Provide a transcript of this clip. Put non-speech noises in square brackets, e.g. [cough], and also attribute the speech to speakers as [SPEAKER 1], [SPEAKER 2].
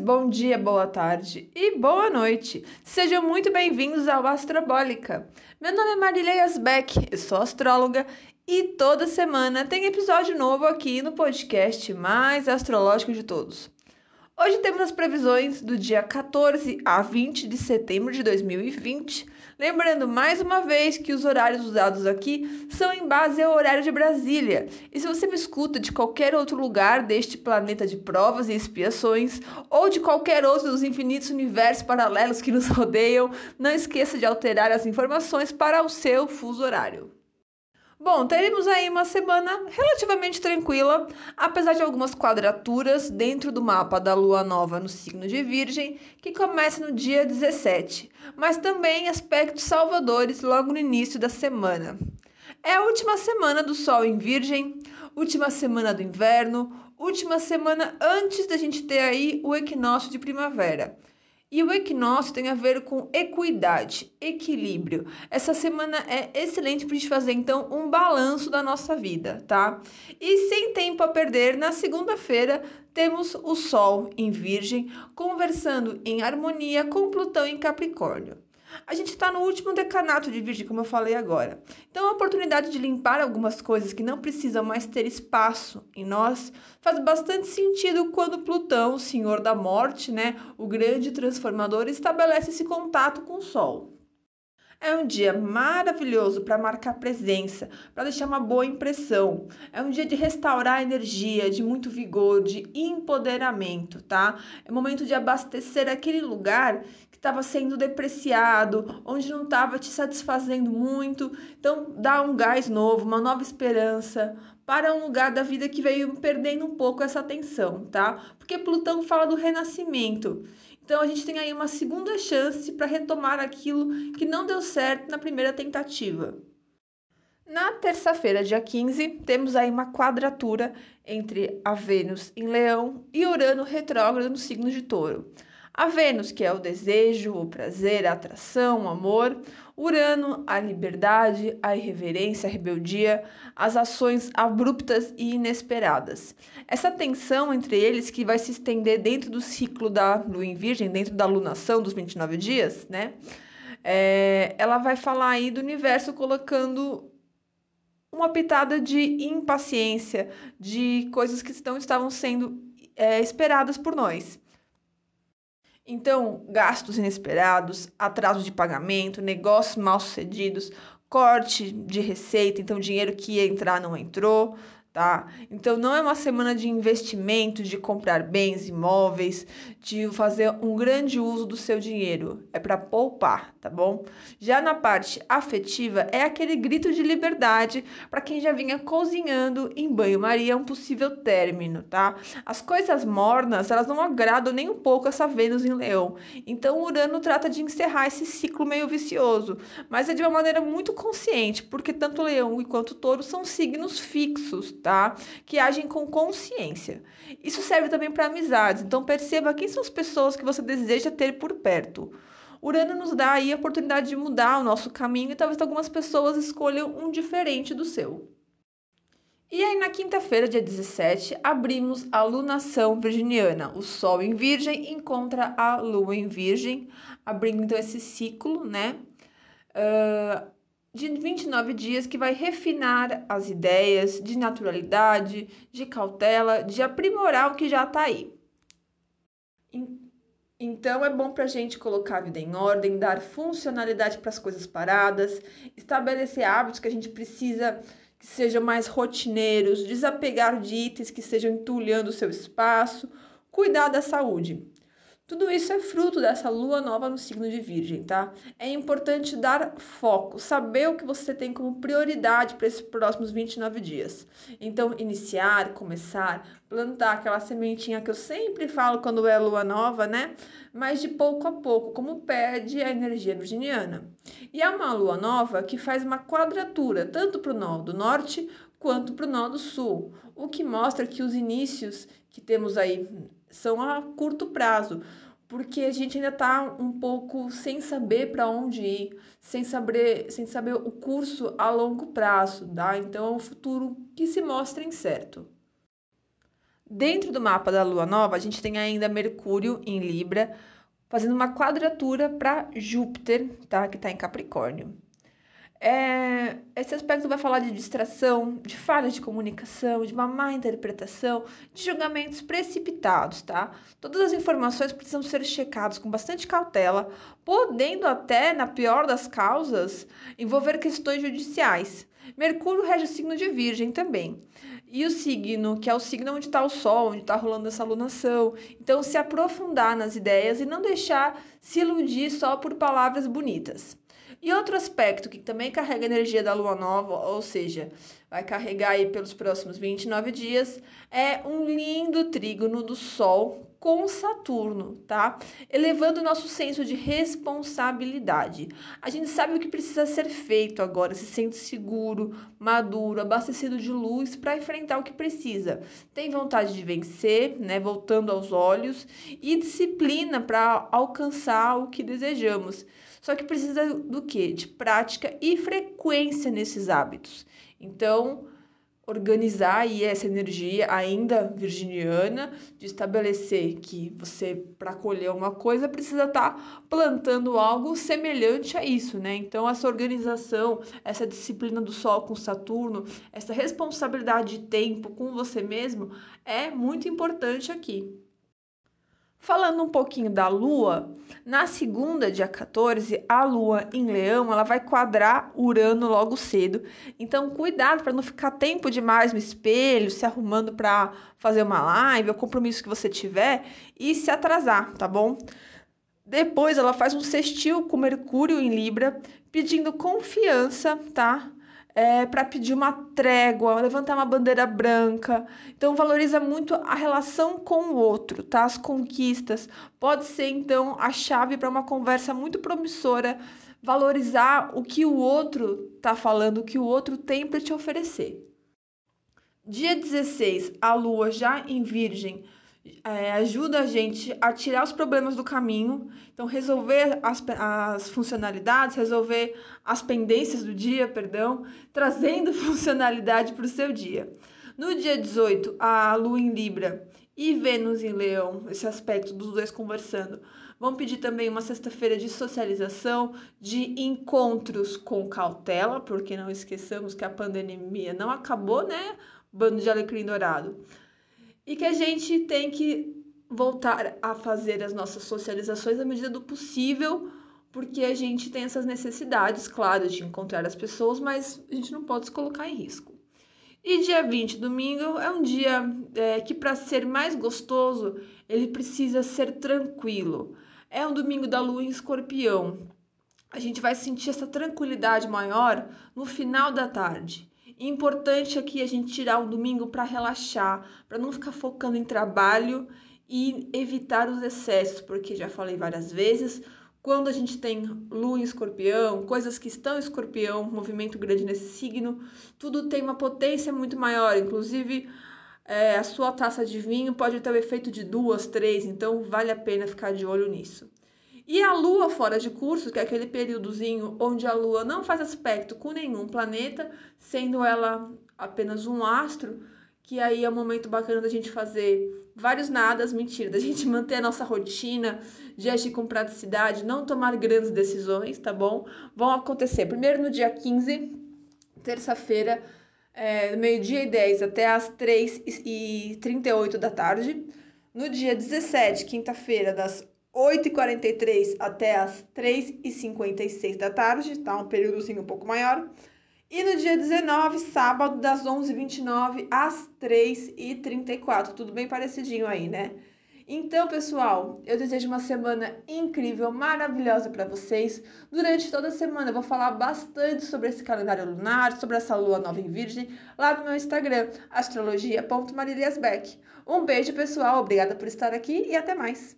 [SPEAKER 1] bom dia, boa tarde e boa noite. Sejam muito bem-vindos ao Astrobólica. Meu nome é Marília Asbeck, eu sou astróloga e toda semana tem episódio novo aqui no podcast mais astrológico de todos. Hoje temos as previsões do dia 14 a 20 de setembro de 2020 Lembrando mais uma vez que os horários usados aqui são em base ao horário de Brasília. E se você me escuta de qualquer outro lugar deste planeta de provas e expiações, ou de qualquer outro dos infinitos universos paralelos que nos rodeiam, não esqueça de alterar as informações para o seu fuso horário. Bom, teremos aí uma semana relativamente tranquila, apesar de algumas quadraturas dentro do mapa da lua nova no signo de Virgem, que começa no dia 17, mas também aspectos salvadores logo no início da semana. É a última semana do Sol em Virgem, última semana do inverno, última semana antes da gente ter aí o equinócio de primavera. E o equinócio tem a ver com equidade, equilíbrio. Essa semana é excelente para a gente fazer então um balanço da nossa vida, tá? E sem tempo a perder, na segunda-feira temos o Sol em Virgem conversando em harmonia com Plutão em Capricórnio. A gente está no último decanato de Virgem, como eu falei agora. Então, a oportunidade de limpar algumas coisas que não precisam mais ter espaço em nós faz bastante sentido quando Plutão, o senhor da morte, né, o grande transformador, estabelece esse contato com o Sol. É um dia maravilhoso para marcar presença, para deixar uma boa impressão. É um dia de restaurar energia, de muito vigor, de empoderamento, tá? É momento de abastecer aquele lugar estava sendo depreciado, onde não estava te satisfazendo muito. Então, dá um gás novo, uma nova esperança para um lugar da vida que veio perdendo um pouco essa atenção, tá? Porque Plutão fala do renascimento. Então, a gente tem aí uma segunda chance para retomar aquilo que não deu certo na primeira tentativa. Na terça-feira, dia 15, temos aí uma quadratura entre a Vênus em Leão e Urano retrógrado no signo de Touro. A Vênus, que é o desejo, o prazer, a atração, o amor. Urano, a liberdade, a irreverência, a rebeldia, as ações abruptas e inesperadas. Essa tensão entre eles, que vai se estender dentro do ciclo da lua em Virgem, dentro da lunação dos 29 dias, né? É, ela vai falar aí do universo colocando uma pitada de impaciência, de coisas que estão, estavam sendo é, esperadas por nós. Então, gastos inesperados, atraso de pagamento, negócios mal sucedidos, corte de receita, então dinheiro que ia entrar não entrou, tá? Então não é uma semana de investimento, de comprar bens imóveis, de fazer um grande uso do seu dinheiro. É para poupar, tá bom? Já na parte afetiva é aquele grito de liberdade para quem já vinha cozinhando em banho-maria um possível término, tá? As coisas mornas, elas não agradam nem um pouco essa Vênus em Leão. Então Urano trata de encerrar esse ciclo meio vicioso, mas é de uma maneira muito consciente, porque tanto Leão quanto Touro são signos fixos, tá? Que agem com consciência. Isso serve também para amizades. Então perceba quem são as pessoas que você deseja ter por perto. Urano nos dá aí a oportunidade de mudar o nosso caminho e talvez algumas pessoas escolham um diferente do seu. E aí, na quinta-feira, dia 17, abrimos a lunação virginiana. O Sol em Virgem encontra a Lua em Virgem, abrindo então esse ciclo, né? Uh, de 29 dias que vai refinar as ideias de naturalidade, de cautela, de aprimorar o que já está aí. Então é bom para a gente colocar a vida em ordem, dar funcionalidade para as coisas paradas, estabelecer hábitos que a gente precisa que sejam mais rotineiros, desapegar de itens que estejam entulhando o seu espaço, cuidar da saúde. Tudo isso é fruto dessa lua nova no signo de Virgem, tá? É importante dar foco, saber o que você tem como prioridade para esses próximos 29 dias. Então, iniciar, começar, plantar aquela sementinha que eu sempre falo quando é lua nova, né? Mas de pouco a pouco, como pede a energia virginiana. E é uma lua nova que faz uma quadratura, tanto para o nó do norte quanto para o nó do sul, o que mostra que os inícios que temos aí são a curto prazo, porque a gente ainda está um pouco sem saber para onde ir, sem saber, sem saber o curso a longo prazo, tá? Então é um futuro que se mostra incerto. Dentro do mapa da lua nova, a gente tem ainda Mercúrio em Libra, fazendo uma quadratura para Júpiter, tá? Que está em Capricórnio. É, esse aspecto vai falar de distração, de falhas de comunicação, de uma má interpretação, de julgamentos precipitados, tá? Todas as informações precisam ser checadas com bastante cautela, podendo até, na pior das causas, envolver questões judiciais. Mercúrio rege o signo de Virgem também. E o signo, que é o signo onde está o Sol, onde está rolando essa alunação. Então, se aprofundar nas ideias e não deixar se iludir só por palavras bonitas. E outro aspecto que também carrega energia da lua nova, ou seja, vai carregar aí pelos próximos 29 dias, é um lindo trígono do Sol com Saturno, tá? Elevando o nosso senso de responsabilidade. A gente sabe o que precisa ser feito agora, se sente seguro, maduro, abastecido de luz para enfrentar o que precisa. Tem vontade de vencer, né? Voltando aos olhos, e disciplina para alcançar o que desejamos. Só que precisa do quê? De prática e frequência nesses hábitos. Então, organizar aí essa energia ainda virginiana de estabelecer que você para colher uma coisa precisa estar tá plantando algo semelhante a isso, né? Então essa organização, essa disciplina do sol com Saturno, essa responsabilidade de tempo com você mesmo é muito importante aqui. Falando um pouquinho da Lua, na segunda, dia 14, a Lua em Leão, ela vai quadrar Urano logo cedo. Então, cuidado para não ficar tempo demais no espelho, se arrumando para fazer uma live, o compromisso que você tiver e se atrasar, tá bom? Depois ela faz um sextil com Mercúrio em Libra, pedindo confiança, tá? É, para pedir uma trégua, levantar uma bandeira branca. Então valoriza muito a relação com o outro, tá? As conquistas. Pode ser então a chave para uma conversa muito promissora, valorizar o que o outro tá falando, o que o outro tem para te oferecer. Dia 16, a lua já em Virgem é, ajuda a gente a tirar os problemas do caminho, então resolver as, as funcionalidades, resolver as pendências do dia, perdão, trazendo [laughs] funcionalidade para o seu dia. No dia 18, a Lua em Libra e Vênus em Leão, esse aspecto dos dois conversando, vão pedir também uma sexta-feira de socialização, de encontros com cautela, porque não esqueçamos que a pandemia não acabou, né? Bando de alecrim dourado e que a gente tem que voltar a fazer as nossas socializações à medida do possível, porque a gente tem essas necessidades, claro, de encontrar as pessoas, mas a gente não pode se colocar em risco. E dia 20, domingo, é um dia é, que, para ser mais gostoso, ele precisa ser tranquilo. É um domingo da lua em escorpião. A gente vai sentir essa tranquilidade maior no final da tarde. Importante aqui a gente tirar o domingo para relaxar, para não ficar focando em trabalho e evitar os excessos, porque já falei várias vezes, quando a gente tem lua em escorpião, coisas que estão em escorpião, movimento grande nesse signo, tudo tem uma potência muito maior, inclusive é, a sua taça de vinho pode ter o efeito de duas, três, então vale a pena ficar de olho nisso. E a Lua fora de curso, que é aquele períodozinho onde a Lua não faz aspecto com nenhum planeta, sendo ela apenas um astro, que aí é um momento bacana da gente fazer vários nadas, mentira, da gente [laughs] manter a nossa rotina, de agir com praticidade, não tomar grandes decisões, tá bom? Vão acontecer primeiro no dia 15, terça-feira, é, meio-dia e 10 até as 3 e 38 da tarde. No dia 17, quinta-feira, das 8h43 até as 3h56 da tarde, tá? Um períodozinho um pouco maior. E no dia 19, sábado, das 11h29 às 3h34. Tudo bem parecidinho aí, né? Então, pessoal, eu desejo uma semana incrível, maravilhosa para vocês. Durante toda a semana eu vou falar bastante sobre esse calendário lunar, sobre essa lua nova em Virgem, lá no meu Instagram, astrologia.mariliasbeck. Um beijo, pessoal, obrigada por estar aqui e até mais.